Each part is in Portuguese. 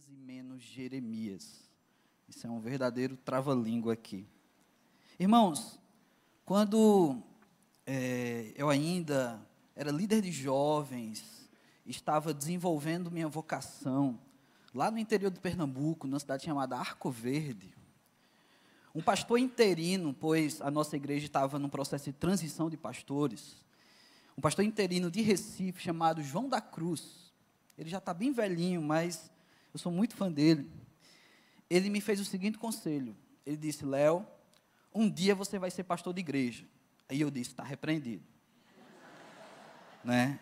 Isaías e menos Jeremias. Isso é um verdadeiro trava-língua aqui. Irmãos, quando é, eu ainda era líder de jovens, estava desenvolvendo minha vocação, lá no interior de Pernambuco, numa cidade chamada Arco Verde, um pastor interino, pois a nossa igreja estava num processo de transição de pastores, um pastor interino de Recife chamado João da Cruz. Ele já está bem velhinho, mas eu sou muito fã dele. Ele me fez o seguinte conselho. Ele disse: Léo, um dia você vai ser pastor de igreja. Aí eu disse: está repreendido. né?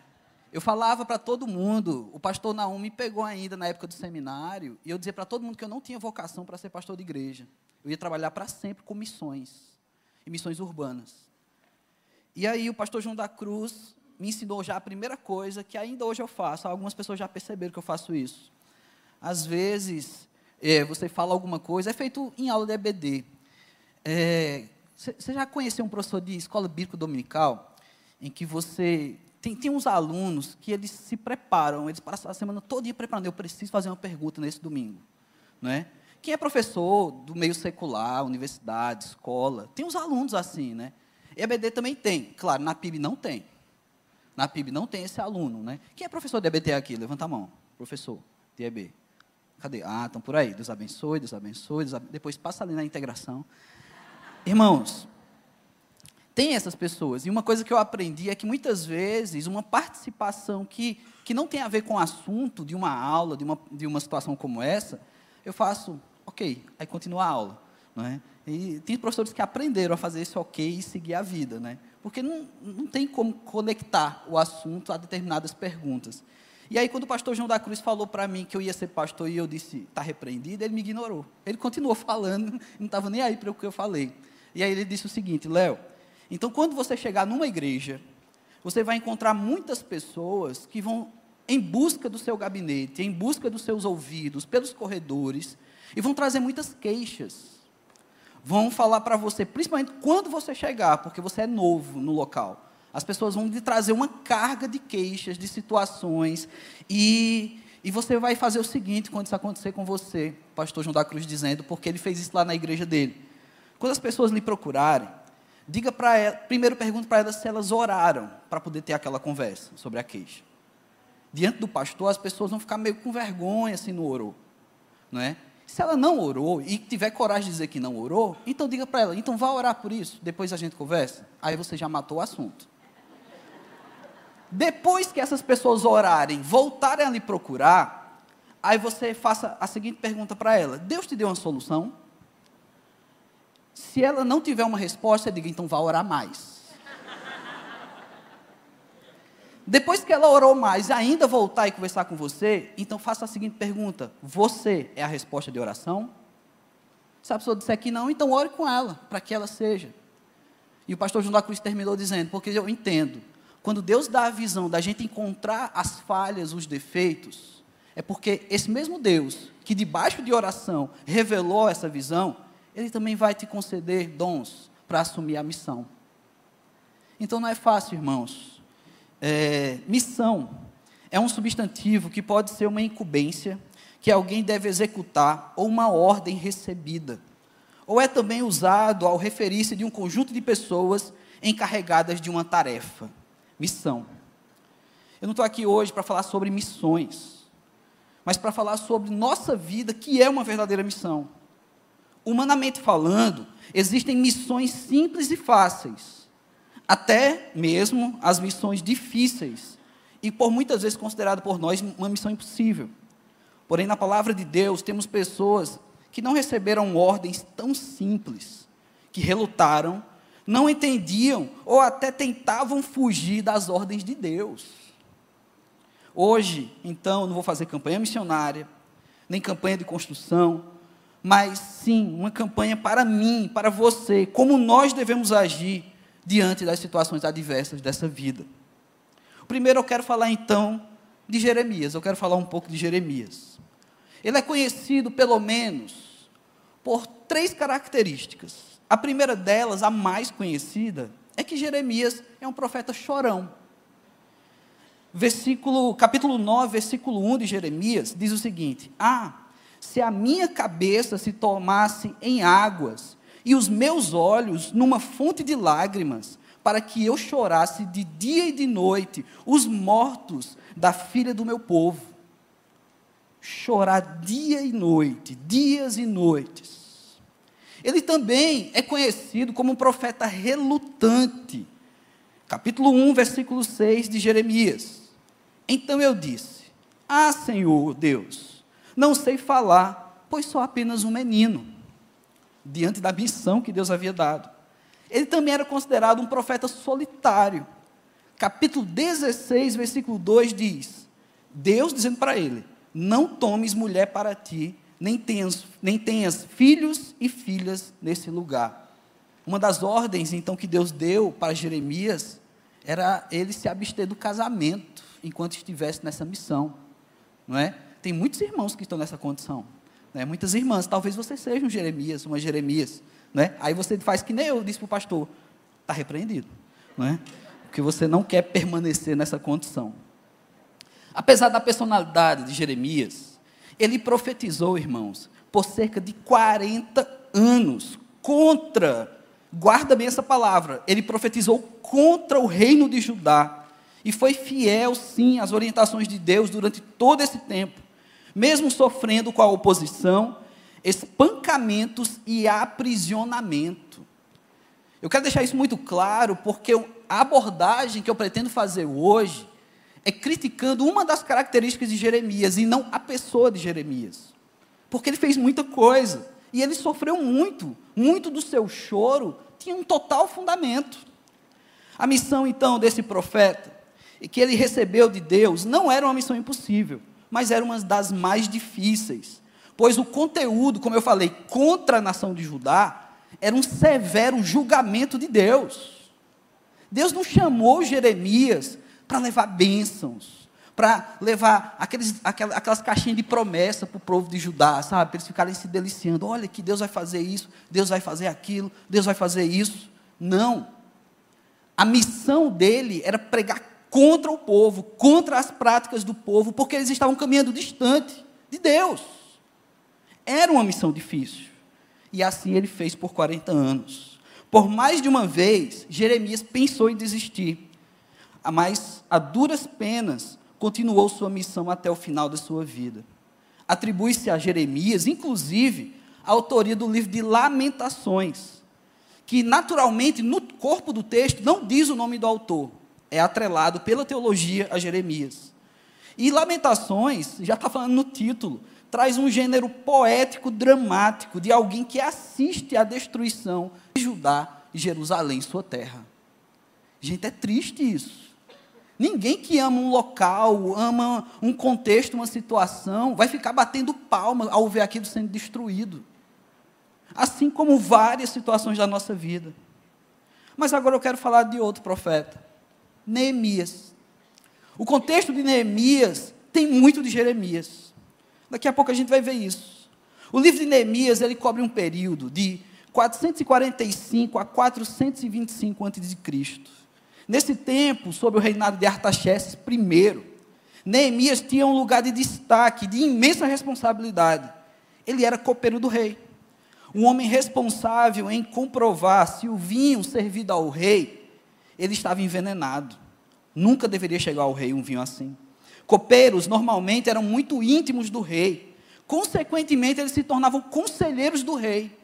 Eu falava para todo mundo, o pastor Naum me pegou ainda na época do seminário, e eu dizia para todo mundo que eu não tinha vocação para ser pastor de igreja. Eu ia trabalhar para sempre com missões, e missões urbanas. E aí o pastor João da Cruz me ensinou já a primeira coisa, que ainda hoje eu faço, algumas pessoas já perceberam que eu faço isso. Às vezes, é, você fala alguma coisa, é feito em aula de EBD. Você é, já conheceu um professor de escola bíblica dominical, em que você tem, tem uns alunos que eles se preparam, eles passam a semana toda preparando. Eu preciso fazer uma pergunta nesse domingo. Não é? Quem é professor do meio secular, universidade, escola, tem uns alunos assim, né? EBD também tem. Claro, na PIB não tem. Na PIB não tem esse aluno, né? Quem é professor de EBD aqui? Levanta a mão. Professor de EB. Cadê? Ah, estão por aí. Deus abençoe, Deus abençoe. Deus abençoe. Depois passa ali na integração. Irmãos, tem essas pessoas. E uma coisa que eu aprendi é que muitas vezes uma participação que, que não tem a ver com o assunto de uma aula, de uma, de uma situação como essa, eu faço, ok, aí continua a aula. Não é? E tem professores que aprenderam a fazer esse ok e seguir a vida, né? porque não, não tem como conectar o assunto a determinadas perguntas. E aí, quando o pastor João da Cruz falou para mim que eu ia ser pastor e eu disse, está repreendido, ele me ignorou. Ele continuou falando, não estava nem aí para o que eu falei. E aí ele disse o seguinte, Léo, então quando você chegar numa igreja, você vai encontrar muitas pessoas que vão em busca do seu gabinete, em busca dos seus ouvidos, pelos corredores, e vão trazer muitas queixas. Vão falar para você, principalmente quando você chegar, porque você é novo no local. As pessoas vão lhe trazer uma carga de queixas, de situações, e, e você vai fazer o seguinte quando isso acontecer com você, o pastor João da Cruz dizendo, porque ele fez isso lá na igreja dele. Quando as pessoas lhe procurarem, diga para elas, primeiro pergunte para elas se elas oraram para poder ter aquela conversa sobre a queixa. Diante do pastor, as pessoas vão ficar meio com vergonha se não orou, não é? Se ela não orou e tiver coragem de dizer que não orou, então diga para ela, então vá orar por isso, depois a gente conversa. Aí você já matou o assunto. Depois que essas pessoas orarem, voltarem a lhe procurar, aí você faça a seguinte pergunta para ela: Deus te deu uma solução? Se ela não tiver uma resposta, diga então vá orar mais. Depois que ela orou mais e ainda voltar e conversar com você, então faça a seguinte pergunta: Você é a resposta de oração? Se a pessoa disser que não, então ore com ela, para que ela seja. E o pastor João da Cruz terminou dizendo: Porque eu entendo quando Deus dá a visão da gente encontrar as falhas, os defeitos, é porque esse mesmo Deus, que debaixo de oração revelou essa visão, Ele também vai te conceder dons para assumir a missão. Então não é fácil, irmãos. É, missão é um substantivo que pode ser uma incumbência que alguém deve executar ou uma ordem recebida. Ou é também usado ao referir-se de um conjunto de pessoas encarregadas de uma tarefa missão. Eu não estou aqui hoje para falar sobre missões, mas para falar sobre nossa vida, que é uma verdadeira missão. Humanamente falando, existem missões simples e fáceis, até mesmo as missões difíceis, e por muitas vezes considerado por nós uma missão impossível. Porém, na palavra de Deus, temos pessoas que não receberam ordens tão simples, que relutaram não entendiam ou até tentavam fugir das ordens de Deus. Hoje, então, não vou fazer campanha missionária, nem campanha de construção, mas sim uma campanha para mim, para você, como nós devemos agir diante das situações adversas dessa vida. Primeiro eu quero falar então de Jeremias, eu quero falar um pouco de Jeremias. Ele é conhecido pelo menos por três características. A primeira delas, a mais conhecida, é que Jeremias é um profeta chorão. Versículo, capítulo 9, versículo 1 de Jeremias diz o seguinte: Ah, se a minha cabeça se tomasse em águas e os meus olhos numa fonte de lágrimas, para que eu chorasse de dia e de noite os mortos da filha do meu povo. Chorar dia e noite, dias e noites. Ele também é conhecido como um profeta relutante. Capítulo 1, versículo 6 de Jeremias. Então eu disse: Ah, Senhor Deus, não sei falar, pois sou apenas um menino, diante da missão que Deus havia dado. Ele também era considerado um profeta solitário. Capítulo 16, versículo 2 diz: Deus dizendo para ele: Não tomes mulher para ti, nem tenhas, nem tenhas filhos e filhas nesse lugar. Uma das ordens, então, que Deus deu para Jeremias era ele se abster do casamento enquanto estivesse nessa missão, não é? Tem muitos irmãos que estão nessa condição, né? muitas irmãs, talvez você seja um Jeremias, uma Jeremias, né? Aí você faz que nem eu disse para o pastor, está repreendido, não é? Porque você não quer permanecer nessa condição. Apesar da personalidade de Jeremias, ele profetizou, irmãos, por cerca de 40 anos contra, guarda bem essa palavra, ele profetizou contra o reino de Judá e foi fiel, sim, às orientações de Deus durante todo esse tempo, mesmo sofrendo com a oposição, espancamentos e aprisionamento. Eu quero deixar isso muito claro, porque a abordagem que eu pretendo fazer hoje é criticando uma das características de Jeremias e não a pessoa de Jeremias. Porque ele fez muita coisa e ele sofreu muito, muito do seu choro tinha um total fundamento. A missão então desse profeta e que ele recebeu de Deus não era uma missão impossível, mas era uma das mais difíceis, pois o conteúdo, como eu falei, contra a nação de Judá, era um severo julgamento de Deus. Deus não chamou Jeremias para levar bênçãos, para levar aqueles, aquelas, aquelas caixinhas de promessa para o povo de Judá, sabe? Para eles ficarem se deliciando. Olha que Deus vai fazer isso, Deus vai fazer aquilo, Deus vai fazer isso. Não. A missão dele era pregar contra o povo, contra as práticas do povo, porque eles estavam caminhando distante de Deus. Era uma missão difícil. E assim ele fez por 40 anos. Por mais de uma vez, Jeremias pensou em desistir, mas a duras penas continuou sua missão até o final da sua vida. Atribui-se a Jeremias, inclusive, a autoria do livro de Lamentações, que naturalmente no corpo do texto não diz o nome do autor, é atrelado pela teologia a Jeremias. E Lamentações, já está falando no título, traz um gênero poético, dramático, de alguém que assiste à destruição de Judá e Jerusalém, sua terra. Gente, é triste isso. Ninguém que ama um local, ama um contexto, uma situação, vai ficar batendo palma ao ver aquilo sendo destruído. Assim como várias situações da nossa vida. Mas agora eu quero falar de outro profeta. Neemias. O contexto de Neemias tem muito de Jeremias. Daqui a pouco a gente vai ver isso. O livro de Neemias, ele cobre um período de 445 a 425 a.C. Nesse tempo, sob o reinado de Artaxerxes I, Neemias tinha um lugar de destaque, de imensa responsabilidade. Ele era copeiro do rei. Um homem responsável em comprovar se o vinho servido ao rei ele estava envenenado. Nunca deveria chegar ao rei um vinho assim. Copeiros normalmente eram muito íntimos do rei. Consequentemente, eles se tornavam conselheiros do rei.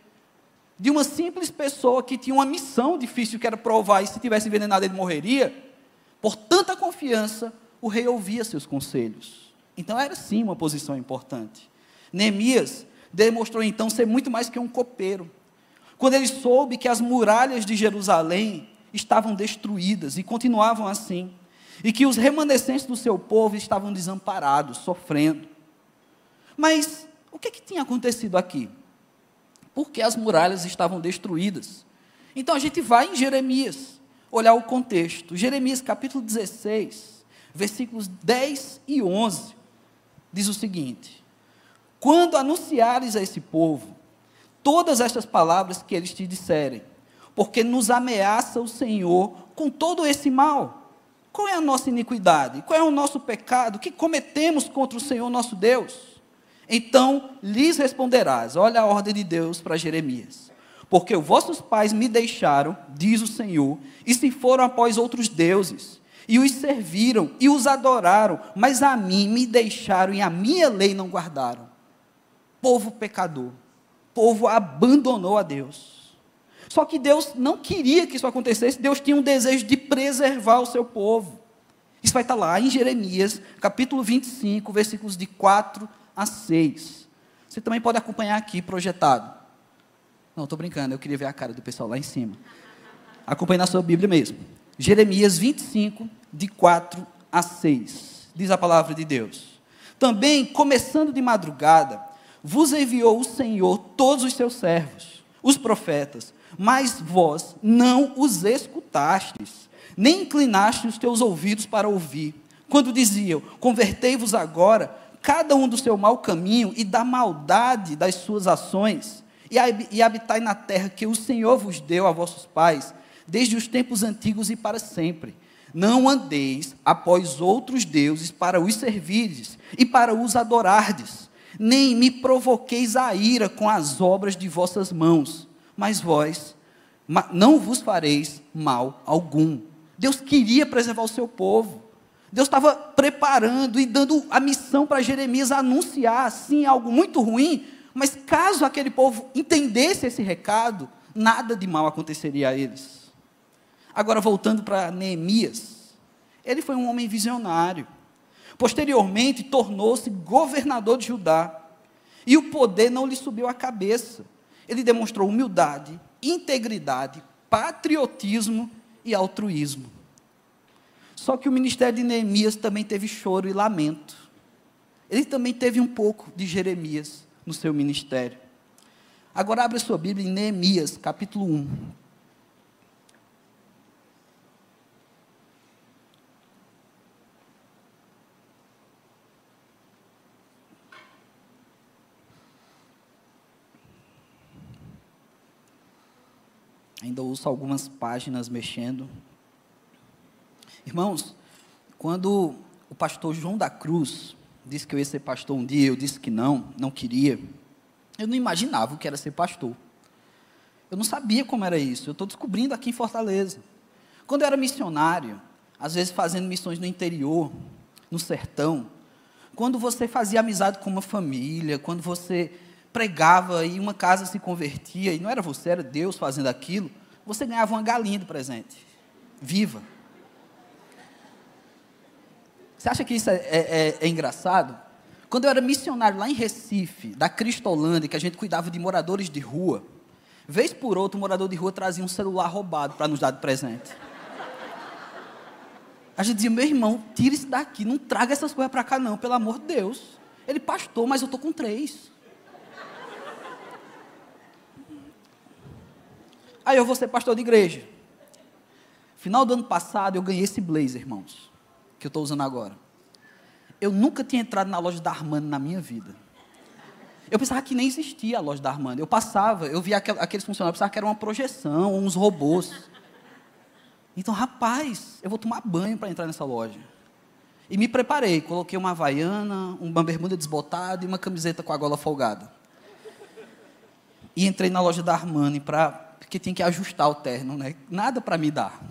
De uma simples pessoa que tinha uma missão difícil que era provar, e se tivesse envenenado ele morreria. Por tanta confiança, o rei ouvia seus conselhos. Então era sim uma posição importante. Neemias demonstrou então ser muito mais que um copeiro. Quando ele soube que as muralhas de Jerusalém estavam destruídas e continuavam assim, e que os remanescentes do seu povo estavam desamparados, sofrendo. Mas o que, que tinha acontecido aqui? Porque as muralhas estavam destruídas. Então a gente vai em Jeremias, olhar o contexto. Jeremias capítulo 16, versículos 10 e 11, diz o seguinte: Quando anunciares a esse povo todas estas palavras que eles te disserem, porque nos ameaça o Senhor com todo esse mal. Qual é a nossa iniquidade? Qual é o nosso pecado que cometemos contra o Senhor nosso Deus? Então lhes responderás: olha a ordem de Deus para Jeremias. Porque os vossos pais me deixaram, diz o Senhor, e se foram após outros deuses, e os serviram e os adoraram, mas a mim me deixaram e a minha lei não guardaram. Povo pecador, povo abandonou a Deus. Só que Deus não queria que isso acontecesse, Deus tinha um desejo de preservar o seu povo. Isso vai estar lá em Jeremias, capítulo 25, versículos de 4 a 6. Você também pode acompanhar aqui projetado. Não, estou brincando, eu queria ver a cara do pessoal lá em cima. Acompanhe na sua Bíblia mesmo. Jeremias 25, de 4 a 6. Diz a palavra de Deus. Também, começando de madrugada, vos enviou o Senhor todos os seus servos, os profetas, mas vós não os escutastes, nem inclinastes os teus ouvidos para ouvir. Quando diziam: Convertei-vos agora, cada um do seu mau caminho e da maldade das suas ações, e habitai na terra que o Senhor vos deu a vossos pais, desde os tempos antigos e para sempre. Não andeis após outros deuses para os servirdes e para os adorardes, nem me provoqueis a ira com as obras de vossas mãos, mas vós não vos fareis mal algum. Deus queria preservar o seu povo. Deus estava preparando e dando a missão para Jeremias anunciar, sim, algo muito ruim, mas caso aquele povo entendesse esse recado, nada de mal aconteceria a eles. Agora, voltando para Neemias, ele foi um homem visionário. Posteriormente, tornou-se governador de Judá. E o poder não lhe subiu à cabeça. Ele demonstrou humildade, integridade, patriotismo e altruísmo. Só que o ministério de Neemias também teve choro e lamento. Ele também teve um pouco de Jeremias no seu ministério. Agora abre a sua Bíblia em Neemias, capítulo 1. Ainda ouço algumas páginas mexendo. Irmãos, quando o pastor João da Cruz disse que eu ia ser pastor um dia, eu disse que não, não queria. Eu não imaginava o que era ser pastor. Eu não sabia como era isso. Eu estou descobrindo aqui em Fortaleza. Quando eu era missionário, às vezes fazendo missões no interior, no sertão, quando você fazia amizade com uma família, quando você pregava e uma casa se convertia, e não era você, era Deus fazendo aquilo, você ganhava uma galinha de presente, viva. Você acha que isso é, é, é, é engraçado? Quando eu era missionário lá em Recife, da Cristolândia, que a gente cuidava de moradores de rua, vez por outra, o morador de rua trazia um celular roubado para nos dar de presente. A gente dizia, meu irmão, tira isso daqui, não traga essas coisas para cá não, pelo amor de Deus. Ele, pastor, mas eu estou com três. Aí eu vou ser pastor de igreja. Final do ano passado eu ganhei esse blazer, irmãos que eu estou usando agora. Eu nunca tinha entrado na loja da Armani na minha vida. Eu pensava que nem existia a loja da Armani. Eu passava, eu via aqueles funcionários, eu pensava que era uma projeção, uns robôs. Então, rapaz, eu vou tomar banho para entrar nessa loja. E me preparei, coloquei uma havaiana, uma bermuda desbotada e uma camiseta com a gola folgada. E entrei na loja da Armani para porque tinha que ajustar o terno, né? Nada para me dar.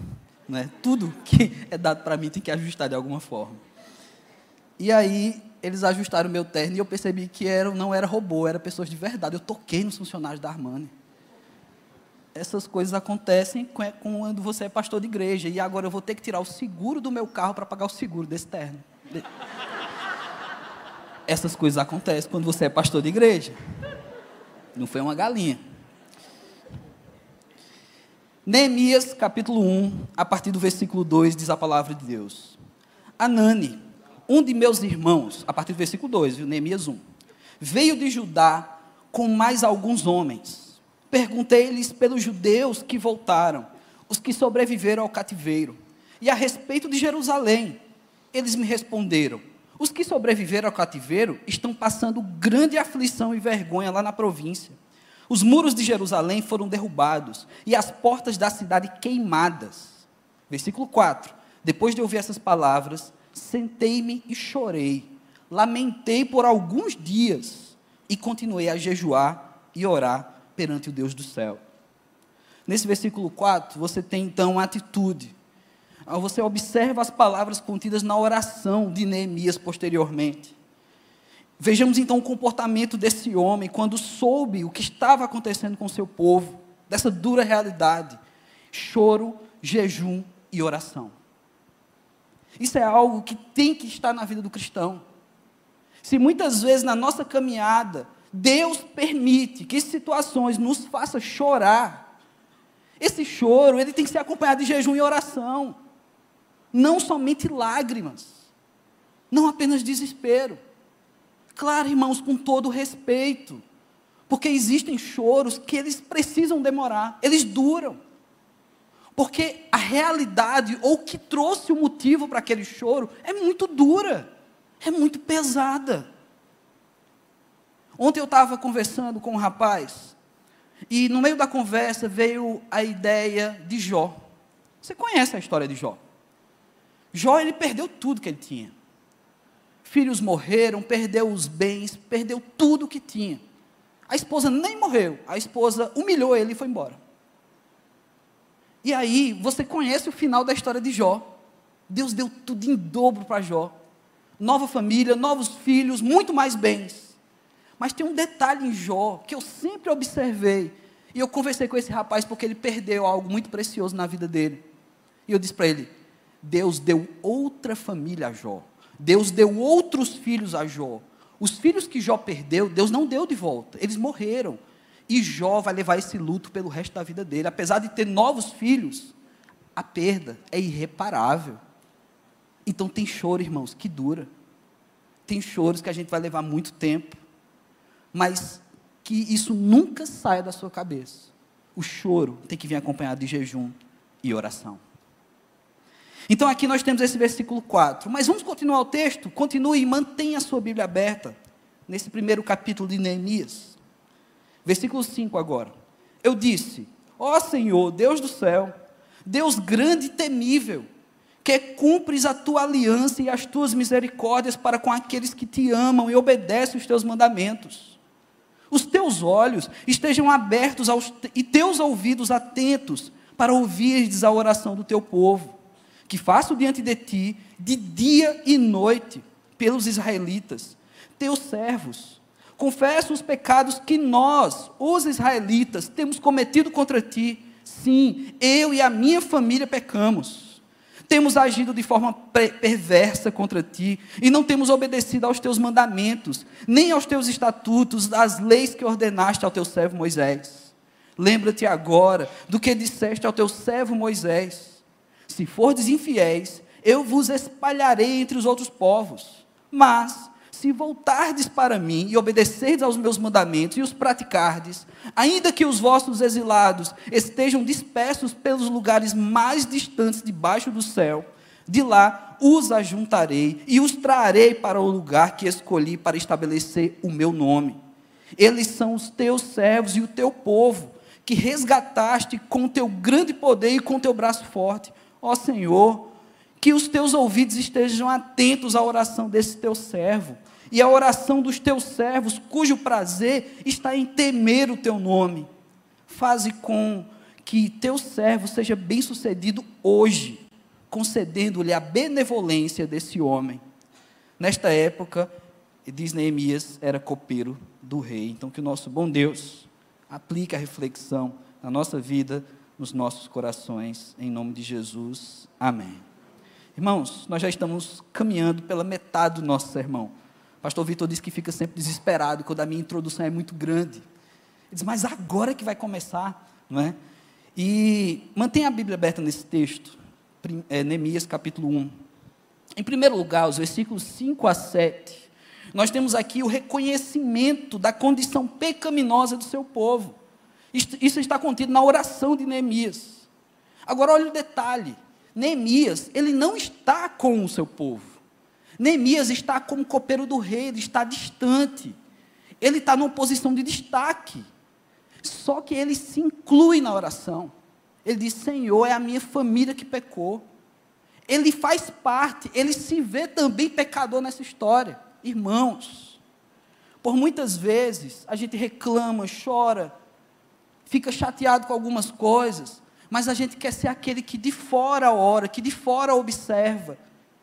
Né? Tudo que é dado para mim tem que ajustar de alguma forma. E aí eles ajustaram o meu terno e eu percebi que era, não era robô, era pessoas de verdade. Eu toquei nos funcionários da Armani. Essas coisas acontecem quando você é pastor de igreja. E agora eu vou ter que tirar o seguro do meu carro para pagar o seguro desse terno. Essas coisas acontecem quando você é pastor de igreja. Não foi uma galinha. Neemias capítulo 1, a partir do versículo 2, diz a palavra de Deus. Anani, um de meus irmãos, a partir do versículo 2, viu? Neemias 1, veio de Judá com mais alguns homens. Perguntei-lhes pelos judeus que voltaram, os que sobreviveram ao cativeiro, e a respeito de Jerusalém. Eles me responderam: os que sobreviveram ao cativeiro estão passando grande aflição e vergonha lá na província os muros de Jerusalém foram derrubados e as portas da cidade queimadas. Versículo 4. Depois de ouvir essas palavras, sentei-me e chorei. lamentei por alguns dias e continuei a jejuar e orar perante o Deus do céu. Nesse versículo 4, você tem então a atitude. Você observa as palavras contidas na oração de Neemias posteriormente. Vejamos então o comportamento desse homem quando soube o que estava acontecendo com seu povo, dessa dura realidade: choro, jejum e oração. Isso é algo que tem que estar na vida do cristão. Se muitas vezes na nossa caminhada Deus permite que situações nos façam chorar, esse choro ele tem que ser acompanhado de jejum e oração, não somente lágrimas, não apenas desespero. Claro, irmãos, com todo respeito, porque existem choros que eles precisam demorar, eles duram. Porque a realidade, ou que trouxe o motivo para aquele choro, é muito dura, é muito pesada. Ontem eu estava conversando com um rapaz, e no meio da conversa veio a ideia de Jó. Você conhece a história de Jó? Jó, ele perdeu tudo que ele tinha. Filhos morreram, perdeu os bens, perdeu tudo que tinha. A esposa nem morreu, a esposa humilhou ele e foi embora. E aí, você conhece o final da história de Jó. Deus deu tudo em dobro para Jó. Nova família, novos filhos, muito mais bens. Mas tem um detalhe em Jó que eu sempre observei. E eu conversei com esse rapaz porque ele perdeu algo muito precioso na vida dele. E eu disse para ele: Deus deu outra família a Jó. Deus deu outros filhos a Jó. Os filhos que Jó perdeu, Deus não deu de volta. Eles morreram. E Jó vai levar esse luto pelo resto da vida dele. Apesar de ter novos filhos, a perda é irreparável. Então tem choro, irmãos, que dura. Tem choros que a gente vai levar muito tempo. Mas que isso nunca saia da sua cabeça. O choro tem que vir acompanhado de jejum e oração. Então aqui nós temos esse versículo 4. Mas vamos continuar o texto? Continue e mantenha a sua Bíblia aberta nesse primeiro capítulo de Neemias. Versículo 5 agora. Eu disse: Ó Senhor, Deus do céu, Deus grande e temível, que cumpres a tua aliança e as tuas misericórdias para com aqueles que te amam e obedecem os teus mandamentos. Os teus olhos estejam abertos aos, e teus ouvidos atentos para ouvires a oração do teu povo, que faço diante de ti de dia e noite pelos israelitas, teus servos, Confesso os pecados que nós, os israelitas, temos cometido contra ti. Sim, eu e a minha família pecamos. Temos agido de forma perversa contra ti e não temos obedecido aos teus mandamentos, nem aos teus estatutos, às leis que ordenaste ao teu servo Moisés. Lembra-te agora do que disseste ao teu servo Moisés: Se fordes infiéis, eu vos espalharei entre os outros povos. Mas se voltardes para mim e obedecerdes aos meus mandamentos e os praticardes, ainda que os vossos exilados estejam dispersos pelos lugares mais distantes debaixo do céu, de lá os ajuntarei e os trarei para o lugar que escolhi para estabelecer o meu nome. Eles são os teus servos e o teu povo, que resgataste com teu grande poder e com teu braço forte. Ó Senhor, que os teus ouvidos estejam atentos à oração desse teu servo e a oração dos teus servos, cujo prazer está em temer o teu nome. Faze com que teu servo seja bem-sucedido hoje, concedendo-lhe a benevolência desse homem. Nesta época, diz Neemias, era copeiro do rei. Então, que o nosso bom Deus aplique a reflexão na nossa vida, nos nossos corações, em nome de Jesus. Amém. Irmãos, nós já estamos caminhando pela metade do nosso sermão. Pastor Vitor disse que fica sempre desesperado quando a minha introdução é muito grande. Ele diz, mas agora é que vai começar, não é? E mantenha a Bíblia aberta nesse texto, é, Neemias capítulo 1. Em primeiro lugar, os versículos 5 a 7, nós temos aqui o reconhecimento da condição pecaminosa do seu povo. Isso está contido na oração de Neemias. Agora, olha o detalhe: Neemias, ele não está com o seu povo. Neemias está como copeiro do rei, ele está distante. Ele está numa posição de destaque. Só que ele se inclui na oração. Ele diz: Senhor, é a minha família que pecou. Ele faz parte, ele se vê também pecador nessa história. Irmãos, por muitas vezes a gente reclama, chora, fica chateado com algumas coisas, mas a gente quer ser aquele que de fora ora, que de fora observa,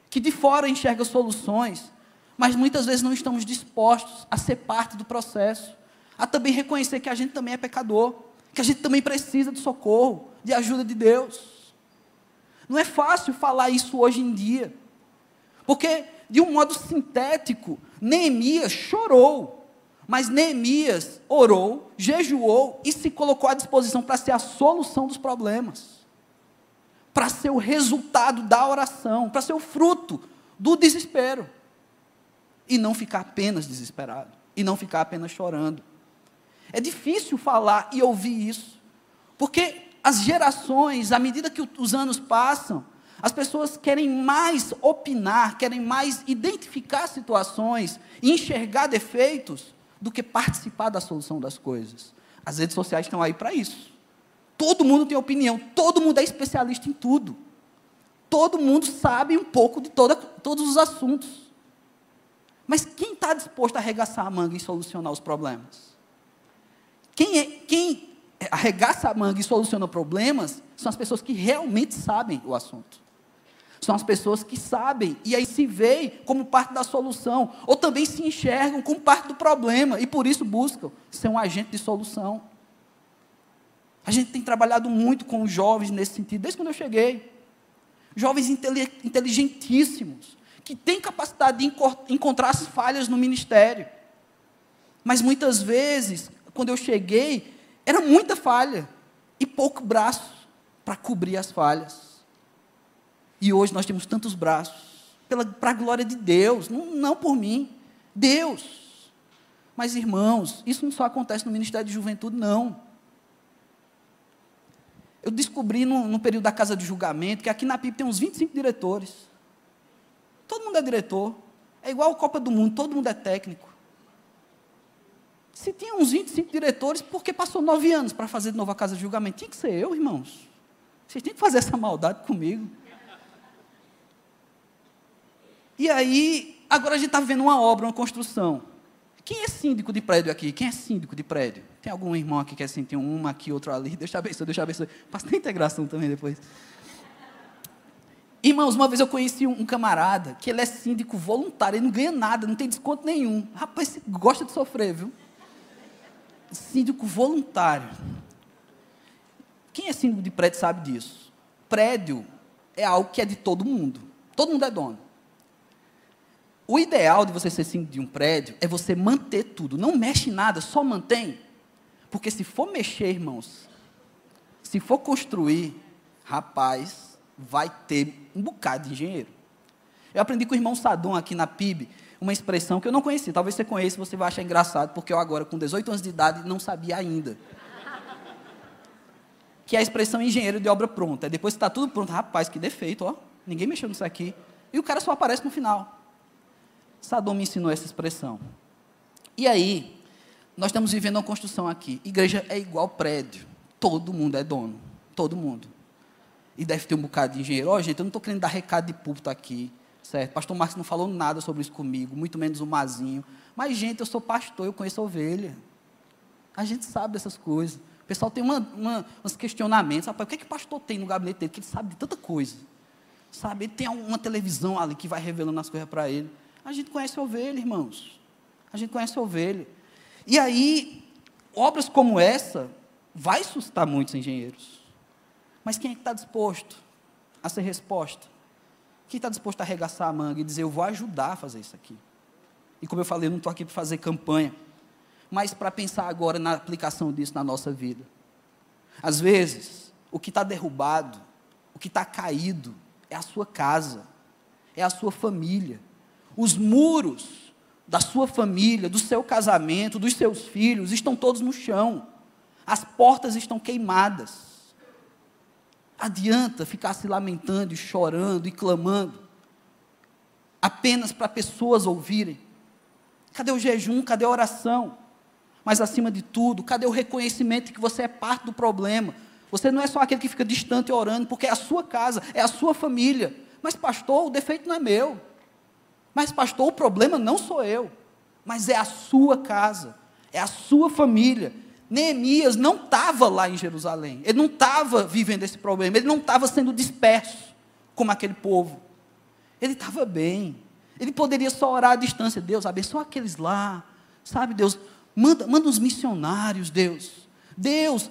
que de fora enxerga soluções, mas muitas vezes não estamos dispostos a ser parte do processo, a também reconhecer que a gente também é pecador, que a gente também precisa de socorro, de ajuda de Deus. Não é fácil falar isso hoje em dia, porque, de um modo sintético, Neemias chorou, mas Neemias orou, jejuou e se colocou à disposição para ser a solução dos problemas, para ser o resultado da oração, para ser o fruto do desespero, e não ficar apenas desesperado, e não ficar apenas chorando. É difícil falar e ouvir isso, porque as gerações, à medida que os anos passam, as pessoas querem mais opinar, querem mais identificar situações, enxergar defeitos, do que participar da solução das coisas. As redes sociais estão aí para isso. Todo mundo tem opinião, todo mundo é especialista em tudo. Todo mundo sabe um pouco de toda, todos os assuntos. Mas quem está disposto a arregaçar a manga e solucionar os problemas? Quem, é, quem arregaça a manga e soluciona problemas são as pessoas que realmente sabem o assunto. São as pessoas que sabem e aí se veem como parte da solução, ou também se enxergam como parte do problema e por isso buscam ser um agente de solução. A gente tem trabalhado muito com os jovens nesse sentido, desde quando eu cheguei. Jovens inteligentíssimos, que têm capacidade de encontrar as falhas no ministério. Mas muitas vezes, quando eu cheguei, era muita falha e pouco braço para cobrir as falhas. E hoje nós temos tantos braços, para a glória de Deus, não, não por mim, Deus. Mas irmãos, isso não só acontece no Ministério de Juventude, não. Eu descobri no, no, período da casa de julgamento que aqui na PIB tem uns 25 diretores. Todo mundo é diretor. É igual a Copa do Mundo, todo mundo é técnico. Se tinha uns 25 diretores, por que passou nove anos para fazer de novo a casa de julgamento? Tinha que ser eu, irmãos. Vocês têm que fazer essa maldade comigo. E aí, agora a gente está vendo uma obra, uma construção. Quem é síndico de prédio aqui? Quem é síndico de prédio? Tem algum irmão aqui que é assim, tem uma aqui, outro ali. Deixa eu abençoe, deixa eu abençoe. Passa na integração também depois. Irmãos, uma vez eu conheci um, camarada que ele é síndico voluntário, ele não ganha nada, não tem desconto nenhum. Rapaz, você gosta de sofrer, viu? Síndico voluntário. Quem é síndico de prédio sabe disso. Prédio é algo que é de todo mundo. Todo mundo é dono. O ideal de você ser síndico de um prédio é você manter tudo. Não mexe nada, só mantém. Porque se for mexer, irmãos, se for construir, rapaz, vai ter um bocado de engenheiro. Eu aprendi com o irmão Sadon aqui na PIB uma expressão que eu não conhecia. Talvez você conheça, você vai achar engraçado, porque eu agora, com 18 anos de idade, não sabia ainda. Que é a expressão engenheiro de obra pronta. Depois que está tudo pronto, rapaz, que defeito, ó. Ninguém mexeu nisso aqui. E o cara só aparece no final. Sadom me ensinou essa expressão. E aí, nós estamos vivendo uma construção aqui. Igreja é igual prédio. Todo mundo é dono. Todo mundo. E deve ter um bocado de engenheiro. Ó, oh, gente, eu não estou querendo dar recado de púlpito aqui. Certo? Pastor Marcos não falou nada sobre isso comigo, muito menos o Mazinho. Mas, gente, eu sou pastor, eu conheço a ovelha. A gente sabe dessas coisas. O pessoal tem uma, uma, uns questionamentos. Rapaz, o que, é que o pastor tem no gabinete dele? Que ele sabe de tanta coisa. Sabe? Ele tem uma televisão ali que vai revelando as coisas para ele. A gente conhece a ovelha, irmãos. A gente conhece a ovelha. E aí, obras como essa vai suscitar muitos engenheiros. Mas quem é que está disposto a ser resposta? Quem está disposto a arregaçar a manga e dizer, eu vou ajudar a fazer isso aqui? E como eu falei, eu não estou aqui para fazer campanha, mas para pensar agora na aplicação disso na nossa vida. Às vezes, o que está derrubado, o que está caído, é a sua casa, é a sua família, os muros da sua família, do seu casamento, dos seus filhos, estão todos no chão. As portas estão queimadas. Adianta ficar se lamentando e chorando e clamando apenas para pessoas ouvirem. Cadê o jejum? Cadê a oração? Mas acima de tudo, cadê o reconhecimento de que você é parte do problema? Você não é só aquele que fica distante orando, porque é a sua casa, é a sua família. Mas, pastor, o defeito não é meu. Mas, pastor, o problema não sou eu, mas é a sua casa, é a sua família. Neemias não estava lá em Jerusalém, ele não estava vivendo esse problema, ele não estava sendo disperso como aquele povo. Ele estava bem, ele poderia só orar à distância. Deus, abençoa aqueles lá, sabe, Deus, manda, manda uns missionários, Deus. Deus,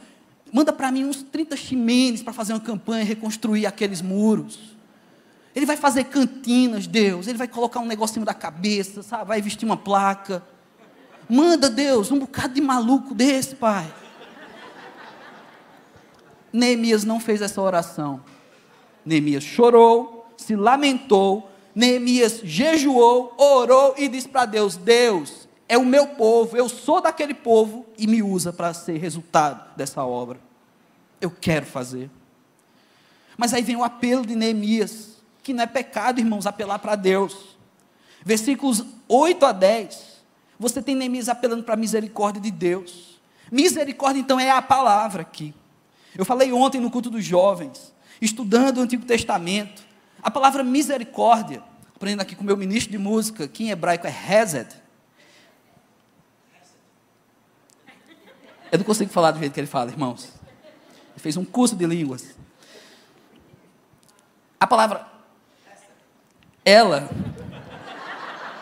manda para mim uns 30 chimenes para fazer uma campanha e reconstruir aqueles muros. Ele vai fazer cantinas, Deus. Ele vai colocar um negocinho da cabeça, sabe? Vai vestir uma placa. Manda, Deus, um bocado de maluco desse, pai. Neemias não fez essa oração. Neemias chorou, se lamentou. Neemias jejuou, orou e disse para Deus: Deus, é o meu povo, eu sou daquele povo e me usa para ser resultado dessa obra. Eu quero fazer. Mas aí vem o apelo de Neemias que não é pecado, irmãos, apelar para Deus. Versículos 8 a 10. Você tem Neemias apelando para a misericórdia de Deus. Misericórdia, então, é a palavra aqui. Eu falei ontem no culto dos jovens, estudando o Antigo Testamento. A palavra misericórdia, aprendendo aqui com o meu ministro de música, que em hebraico é Hesed. Eu não consigo falar do jeito que ele fala, irmãos. Ele fez um curso de línguas. A palavra ela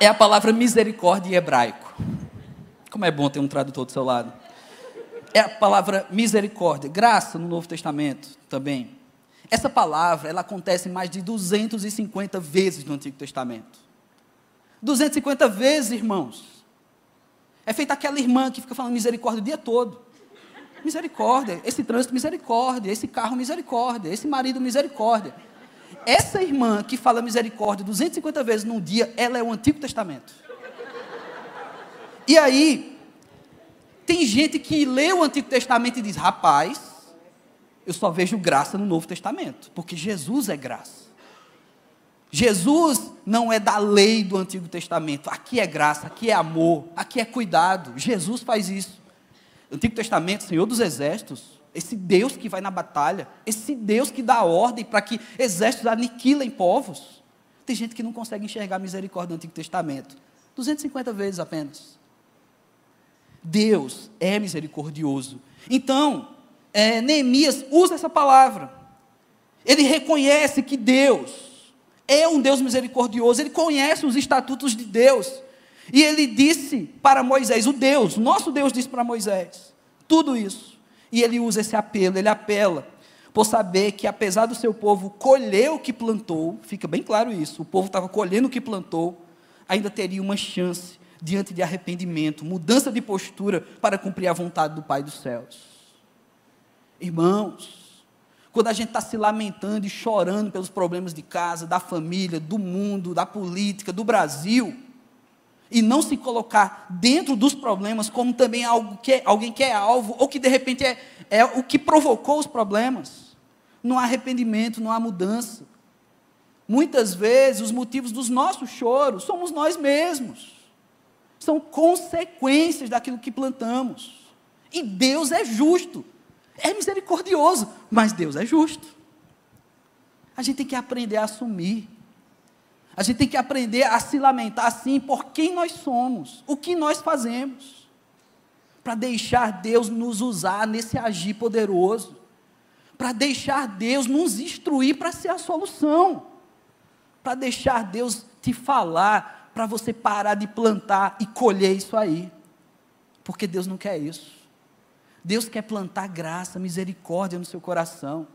é a palavra misericórdia em hebraico. Como é bom ter um tradutor do seu lado. É a palavra misericórdia, graça no Novo Testamento também. Essa palavra, ela acontece mais de 250 vezes no Antigo Testamento. 250 vezes, irmãos. É feita aquela irmã que fica falando misericórdia o dia todo. Misericórdia, esse trânsito, misericórdia, esse carro, misericórdia, esse marido, misericórdia. Essa irmã que fala misericórdia 250 vezes num dia, ela é o Antigo Testamento. E aí, tem gente que lê o Antigo Testamento e diz: rapaz, eu só vejo graça no Novo Testamento, porque Jesus é graça. Jesus não é da lei do Antigo Testamento. Aqui é graça, aqui é amor, aqui é cuidado. Jesus faz isso. Antigo Testamento, Senhor dos Exércitos, esse Deus que vai na batalha, esse Deus que dá ordem para que exércitos aniquilem povos. Tem gente que não consegue enxergar a misericórdia do Antigo Testamento. 250 vezes apenas. Deus é misericordioso. Então, é, Neemias usa essa palavra. Ele reconhece que Deus é um Deus misericordioso, ele conhece os estatutos de Deus. E ele disse para Moisés, o Deus, nosso Deus disse para Moisés, tudo isso. E ele usa esse apelo, ele apela por saber que apesar do seu povo colher o que plantou, fica bem claro isso, o povo estava colhendo o que plantou, ainda teria uma chance diante de arrependimento, mudança de postura para cumprir a vontade do Pai dos céus. Irmãos, quando a gente está se lamentando e chorando pelos problemas de casa, da família, do mundo, da política, do Brasil, e não se colocar dentro dos problemas como também algo que é, alguém que é alvo ou que de repente é, é o que provocou os problemas. Não há arrependimento, não há mudança. Muitas vezes os motivos dos nossos choros somos nós mesmos. São consequências daquilo que plantamos. E Deus é justo. É misericordioso, mas Deus é justo. A gente tem que aprender a assumir a gente tem que aprender a se lamentar assim por quem nós somos, o que nós fazemos, para deixar Deus nos usar nesse agir poderoso, para deixar Deus nos instruir para ser a solução, para deixar Deus te falar, para você parar de plantar e colher isso aí, porque Deus não quer isso. Deus quer plantar graça, misericórdia no seu coração.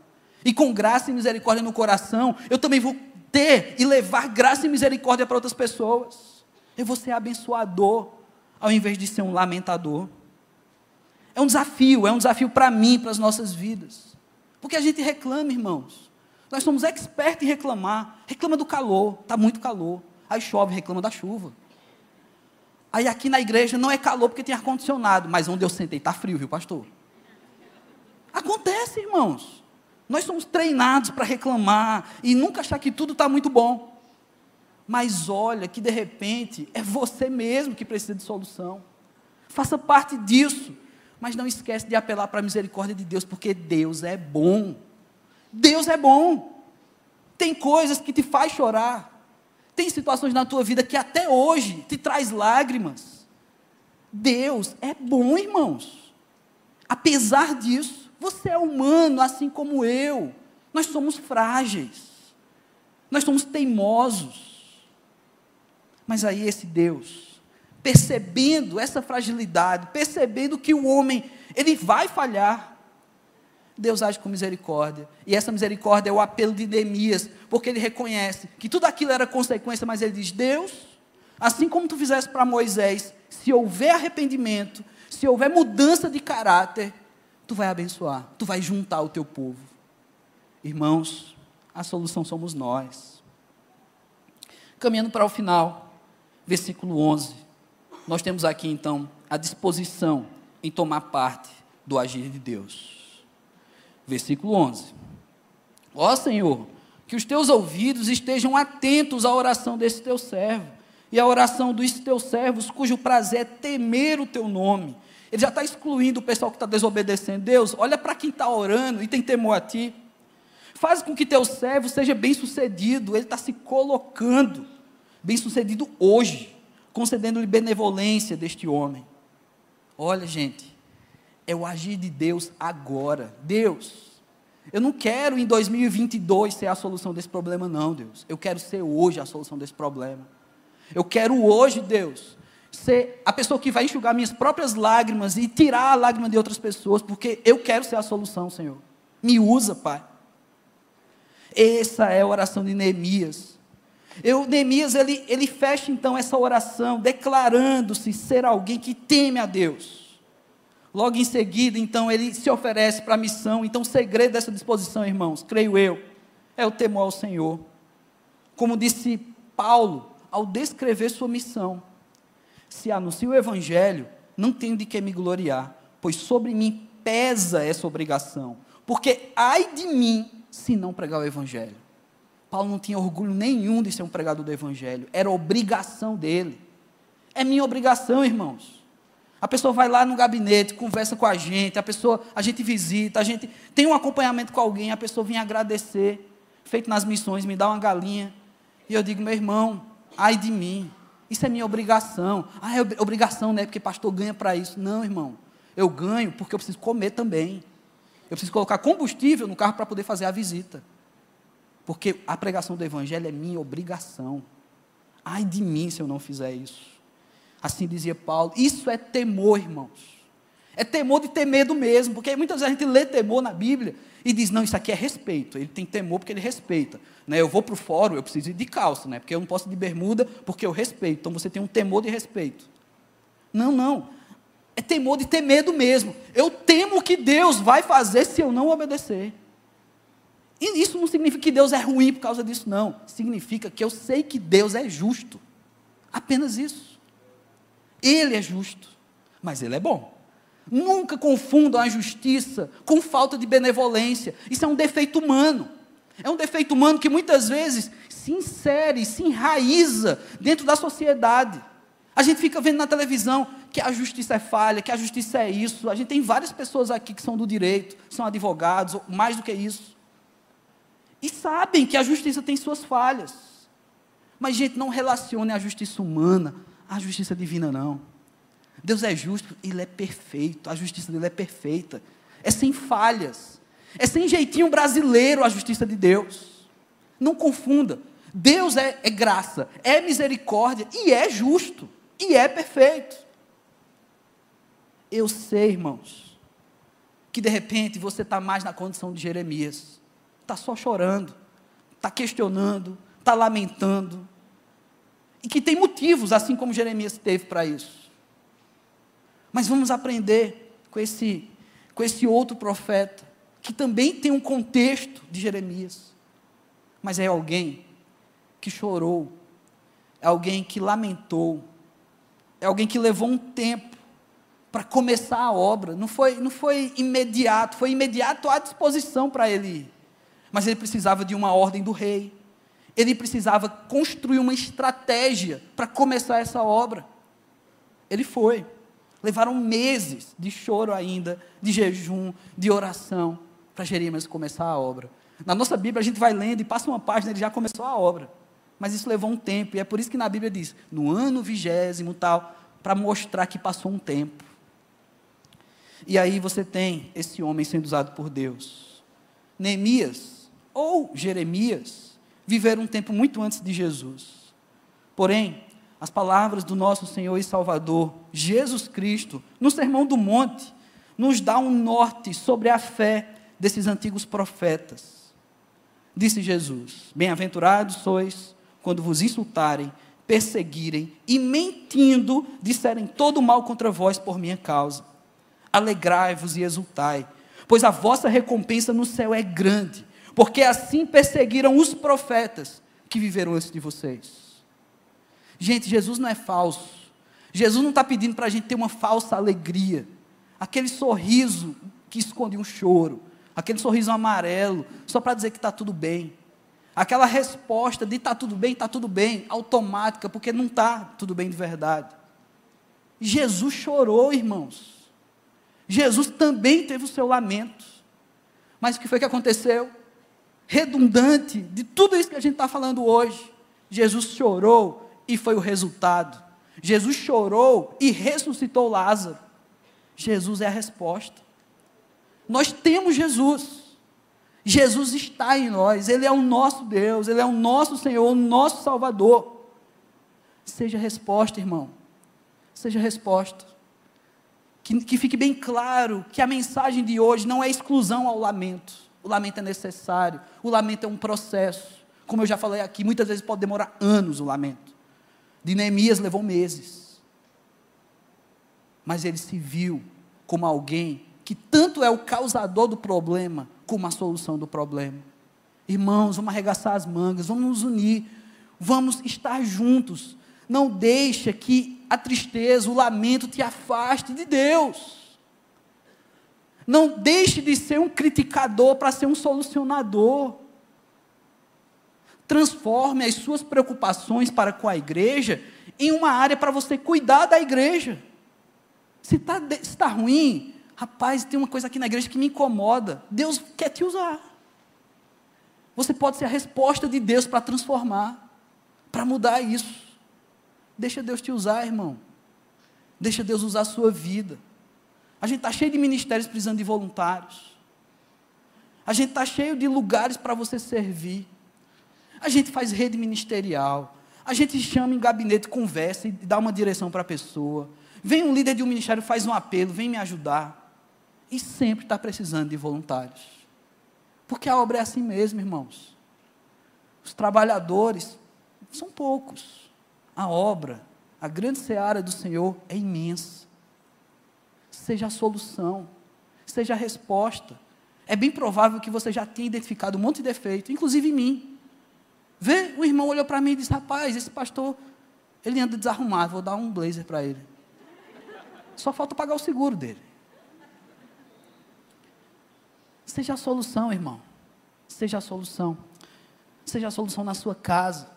E com graça e misericórdia no coração, eu também vou ter e levar graça e misericórdia para outras pessoas. Eu vou ser abençoador, ao invés de ser um lamentador. É um desafio, é um desafio para mim, para as nossas vidas. Porque a gente reclama, irmãos. Nós somos expertos em reclamar. Reclama do calor, está muito calor. Aí chove, reclama da chuva. Aí aqui na igreja não é calor porque tem ar-condicionado, mas onde eu sentei está frio, viu, pastor? Acontece, irmãos. Nós somos treinados para reclamar e nunca achar que tudo está muito bom. Mas olha que de repente é você mesmo que precisa de solução. Faça parte disso. Mas não esquece de apelar para a misericórdia de Deus, porque Deus é bom. Deus é bom. Tem coisas que te faz chorar. Tem situações na tua vida que até hoje te traz lágrimas. Deus é bom, irmãos. Apesar disso, você é humano assim como eu. Nós somos frágeis. Nós somos teimosos. Mas aí esse Deus, percebendo essa fragilidade, percebendo que o homem, ele vai falhar, Deus age com misericórdia. E essa misericórdia é o apelo de Neemias, porque ele reconhece que tudo aquilo era consequência, mas ele diz: Deus, assim como tu fizeste para Moisés, se houver arrependimento, se houver mudança de caráter, tu vai abençoar, tu vai juntar o teu povo. Irmãos, a solução somos nós. Caminhando para o final, versículo 11. Nós temos aqui então a disposição em tomar parte do agir de Deus. Versículo 11. Ó Senhor, que os teus ouvidos estejam atentos à oração desse teu servo e à oração dos teus servos, cujo prazer é temer o teu nome. Ele já está excluindo o pessoal que está desobedecendo. Deus, olha para quem está orando e tem temor a ti. Faz com que teu servo seja bem sucedido. Ele está se colocando bem sucedido hoje, concedendo-lhe benevolência deste homem. Olha, gente, é o agir de Deus agora. Deus, eu não quero em 2022 ser a solução desse problema, não, Deus. Eu quero ser hoje a solução desse problema. Eu quero hoje, Deus, ser a pessoa que vai enxugar minhas próprias lágrimas e tirar a lágrima de outras pessoas, porque eu quero ser a solução, Senhor. Me usa, Pai. Essa é a oração de Neemias. Eu, Neemias, ele, ele fecha então essa oração declarando-se ser alguém que teme a Deus. Logo em seguida, então, ele se oferece para a missão. Então, o segredo dessa disposição, irmãos, creio eu, é o temor ao Senhor. Como disse Paulo, ao descrever sua missão: se anuncio o Evangelho, não tenho de que me gloriar, pois sobre mim pesa essa obrigação. Porque ai de mim se não pregar o Evangelho. Paulo não tinha orgulho nenhum de ser um pregador do Evangelho, era obrigação dele. É minha obrigação, irmãos. A pessoa vai lá no gabinete, conversa com a gente, a pessoa, a gente visita, a gente tem um acompanhamento com alguém, a pessoa vem agradecer, feito nas missões, me dá uma galinha. E eu digo, meu irmão, ai de mim. Isso é minha obrigação. Ah, é obrigação, né? Porque pastor ganha para isso. Não, irmão. Eu ganho porque eu preciso comer também. Eu preciso colocar combustível no carro para poder fazer a visita. Porque a pregação do evangelho é minha obrigação. Ai de mim se eu não fizer isso. Assim dizia Paulo. Isso é temor, irmãos. É temor de ter medo mesmo, porque muitas vezes a gente lê temor na Bíblia e diz: não, isso aqui é respeito. Ele tem temor porque ele respeita. Né? Eu vou para o fórum, eu preciso ir de calça, né? porque eu não posso ir de bermuda porque eu respeito. Então você tem um temor de respeito. Não, não. É temor de ter medo mesmo. Eu temo o que Deus vai fazer se eu não obedecer. E isso não significa que Deus é ruim por causa disso, não. Significa que eu sei que Deus é justo. Apenas isso. Ele é justo, mas ele é bom. Nunca confundam a justiça com falta de benevolência. Isso é um defeito humano. É um defeito humano que muitas vezes se insere, se enraiza dentro da sociedade. A gente fica vendo na televisão que a justiça é falha, que a justiça é isso. A gente tem várias pessoas aqui que são do direito, são advogados, mais do que isso. E sabem que a justiça tem suas falhas. Mas, gente, não relacione a justiça humana a justiça divina não. Deus é justo, Ele é perfeito, a justiça dele é perfeita, é sem falhas, é sem jeitinho brasileiro a justiça de Deus. Não confunda. Deus é, é graça, é misericórdia e é justo, e é perfeito. Eu sei, irmãos, que de repente você está mais na condição de Jeremias, está só chorando, está questionando, está lamentando, e que tem motivos, assim como Jeremias teve para isso. Mas vamos aprender com esse, com esse outro profeta, que também tem um contexto de Jeremias, mas é alguém que chorou, é alguém que lamentou, é alguém que levou um tempo para começar a obra. Não foi, não foi imediato, foi imediato à disposição para ele ir. Mas ele precisava de uma ordem do rei ele precisava construir uma estratégia para começar essa obra. Ele foi. Levaram meses de choro ainda, de jejum, de oração, para Jeremias começar a obra. Na nossa Bíblia a gente vai lendo e passa uma página, ele já começou a obra. Mas isso levou um tempo, e é por isso que na Bíblia diz, no ano vigésimo tal, para mostrar que passou um tempo. E aí você tem esse homem sendo usado por Deus. Neemias ou Jeremias viveram um tempo muito antes de Jesus. Porém, as palavras do nosso Senhor e Salvador, Jesus Cristo, no Sermão do Monte, nos dá um norte sobre a fé desses antigos profetas. Disse Jesus: Bem-aventurados sois quando vos insultarem, perseguirem e mentindo disserem todo mal contra vós por minha causa. Alegrai-vos e exultai, pois a vossa recompensa no céu é grande, porque assim perseguiram os profetas que viveram antes de vocês. Gente, Jesus não é falso. Jesus não está pedindo para a gente ter uma falsa alegria. Aquele sorriso que esconde um choro. Aquele sorriso amarelo, só para dizer que está tudo bem. Aquela resposta de está tudo bem, está tudo bem, automática, porque não está tudo bem de verdade. Jesus chorou, irmãos. Jesus também teve o seu lamento. Mas o que foi que aconteceu? Redundante de tudo isso que a gente está falando hoje. Jesus chorou e foi o resultado. Jesus chorou e ressuscitou Lázaro. Jesus é a resposta. Nós temos Jesus. Jesus está em nós, Ele é o nosso Deus, Ele é o nosso Senhor, o nosso Salvador. Seja resposta, irmão. Seja resposta. Que, que fique bem claro que a mensagem de hoje não é exclusão ao lamento. O lamento é necessário, o lamento é um processo. Como eu já falei aqui, muitas vezes pode demorar anos o lamento. De Neemias levou meses. Mas ele se viu como alguém que tanto é o causador do problema, como a solução do problema. Irmãos, vamos arregaçar as mangas, vamos nos unir, vamos estar juntos. Não deixa que a tristeza, o lamento te afaste de Deus. Não deixe de ser um criticador para ser um solucionador. Transforme as suas preocupações para com a igreja em uma área para você cuidar da igreja. Se está tá ruim, Rapaz, tem uma coisa aqui na igreja que me incomoda. Deus quer te usar. Você pode ser a resposta de Deus para transformar, para mudar isso. Deixa Deus te usar, irmão. Deixa Deus usar a sua vida. A gente está cheio de ministérios precisando de voluntários. A gente está cheio de lugares para você servir. A gente faz rede ministerial. A gente chama em gabinete, conversa e dá uma direção para a pessoa. Vem um líder de um ministério, faz um apelo, vem me ajudar e sempre está precisando de voluntários. Porque a obra é assim mesmo, irmãos. Os trabalhadores são poucos. A obra, a grande seara do Senhor é imensa. Seja a solução, seja a resposta. É bem provável que você já tenha identificado um monte de defeito, inclusive em mim. Vê, o irmão olhou para mim e disse: Rapaz, esse pastor, ele anda desarrumado, vou dar um blazer para ele. Só falta pagar o seguro dele. Seja a solução, irmão. Seja a solução. Seja a solução na sua casa.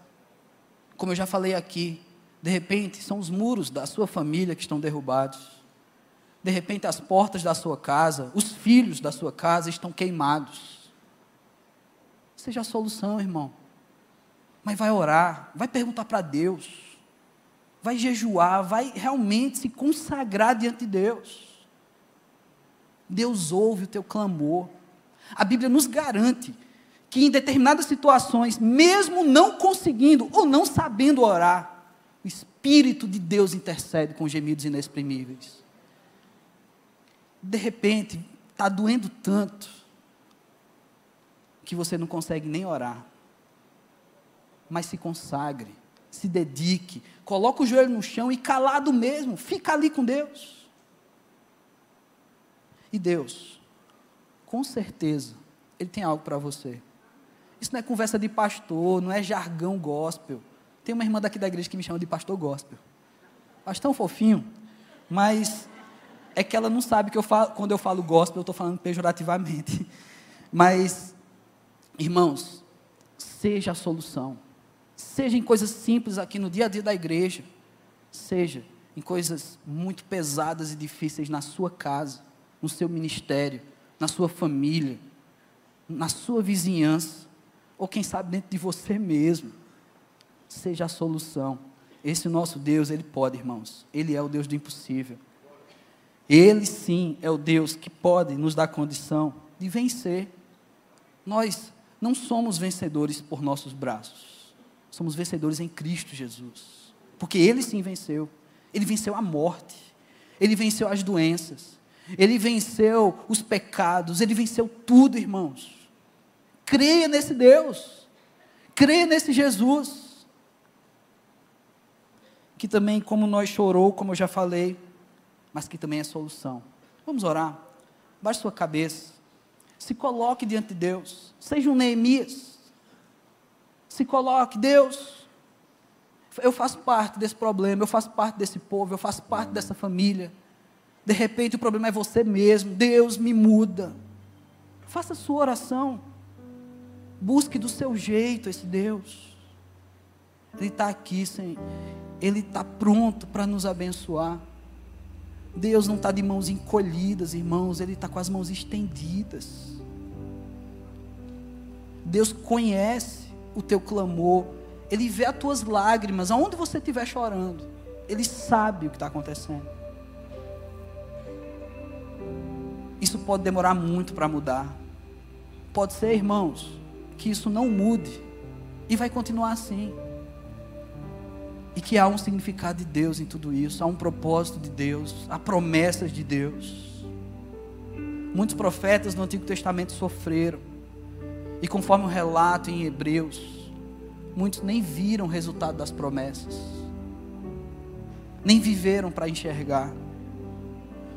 Como eu já falei aqui, de repente são os muros da sua família que estão derrubados. De repente as portas da sua casa, os filhos da sua casa estão queimados. Seja a solução, irmão. Mas vai orar, vai perguntar para Deus, vai jejuar, vai realmente se consagrar diante de Deus. Deus ouve o teu clamor. A Bíblia nos garante que em determinadas situações, mesmo não conseguindo ou não sabendo orar, o Espírito de Deus intercede com gemidos inexprimíveis. De repente, está doendo tanto que você não consegue nem orar. Mas se consagre, se dedique, coloque o joelho no chão e calado mesmo, fica ali com Deus. E Deus, com certeza, Ele tem algo para você. Isso não é conversa de pastor, não é jargão gospel. Tem uma irmã daqui da igreja que me chama de pastor gospel. Acho tão fofinho, mas é que ela não sabe que eu falo, quando eu falo gospel, eu estou falando pejorativamente. Mas, irmãos, seja a solução. Seja em coisas simples aqui no dia a dia da igreja. Seja em coisas muito pesadas e difíceis na sua casa, no seu ministério na sua família, na sua vizinhança, ou quem sabe dentro de você mesmo. seja a solução. Esse nosso Deus, ele pode, irmãos. Ele é o Deus do impossível. Ele sim é o Deus que pode nos dar condição de vencer. Nós não somos vencedores por nossos braços. Somos vencedores em Cristo Jesus. Porque ele sim venceu. Ele venceu a morte. Ele venceu as doenças. Ele venceu os pecados. Ele venceu tudo, irmãos. Creia nesse Deus. Creia nesse Jesus. Que também, como nós chorou, como eu já falei, mas que também é solução. Vamos orar. Baixe sua cabeça. Se coloque diante de Deus. Seja um Neemias. Se coloque, Deus. Eu faço parte desse problema, eu faço parte desse povo, eu faço parte dessa família. De repente o problema é você mesmo. Deus me muda. Faça a sua oração. Busque do seu jeito esse Deus. Ele está aqui, Senhor. Ele está pronto para nos abençoar. Deus não está de mãos encolhidas, irmãos, Ele está com as mãos estendidas. Deus conhece o teu clamor, Ele vê as tuas lágrimas, aonde você estiver chorando, Ele sabe o que está acontecendo. Isso pode demorar muito para mudar. Pode ser, irmãos, que isso não mude e vai continuar assim. E que há um significado de Deus em tudo isso, há um propósito de Deus, há promessas de Deus. Muitos profetas no Antigo Testamento sofreram, e conforme o relato em Hebreus, muitos nem viram o resultado das promessas, nem viveram para enxergar.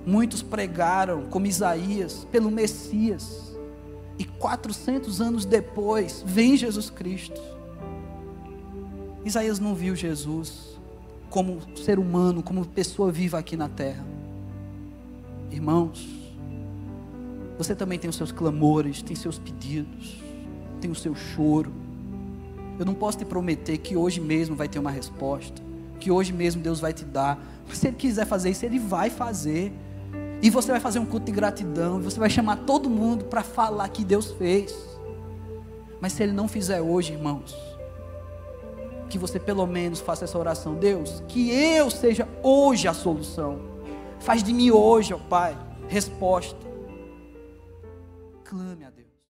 Muitos pregaram, como Isaías, pelo Messias, e 400 anos depois, vem Jesus Cristo Isaías não viu Jesus como ser humano, como pessoa viva aqui na terra. Irmãos, você também tem os seus clamores, tem seus pedidos, tem o seu choro. Eu não posso te prometer que hoje mesmo vai ter uma resposta, que hoje mesmo Deus vai te dar. Mas se Ele quiser fazer isso, Ele vai fazer. E você vai fazer um culto de gratidão, você vai chamar todo mundo para falar que Deus fez. Mas se Ele não fizer hoje, irmãos, que você pelo menos faça essa oração. Deus, que eu seja hoje a solução. Faz de mim hoje, ó Pai, resposta. Clame a Deus.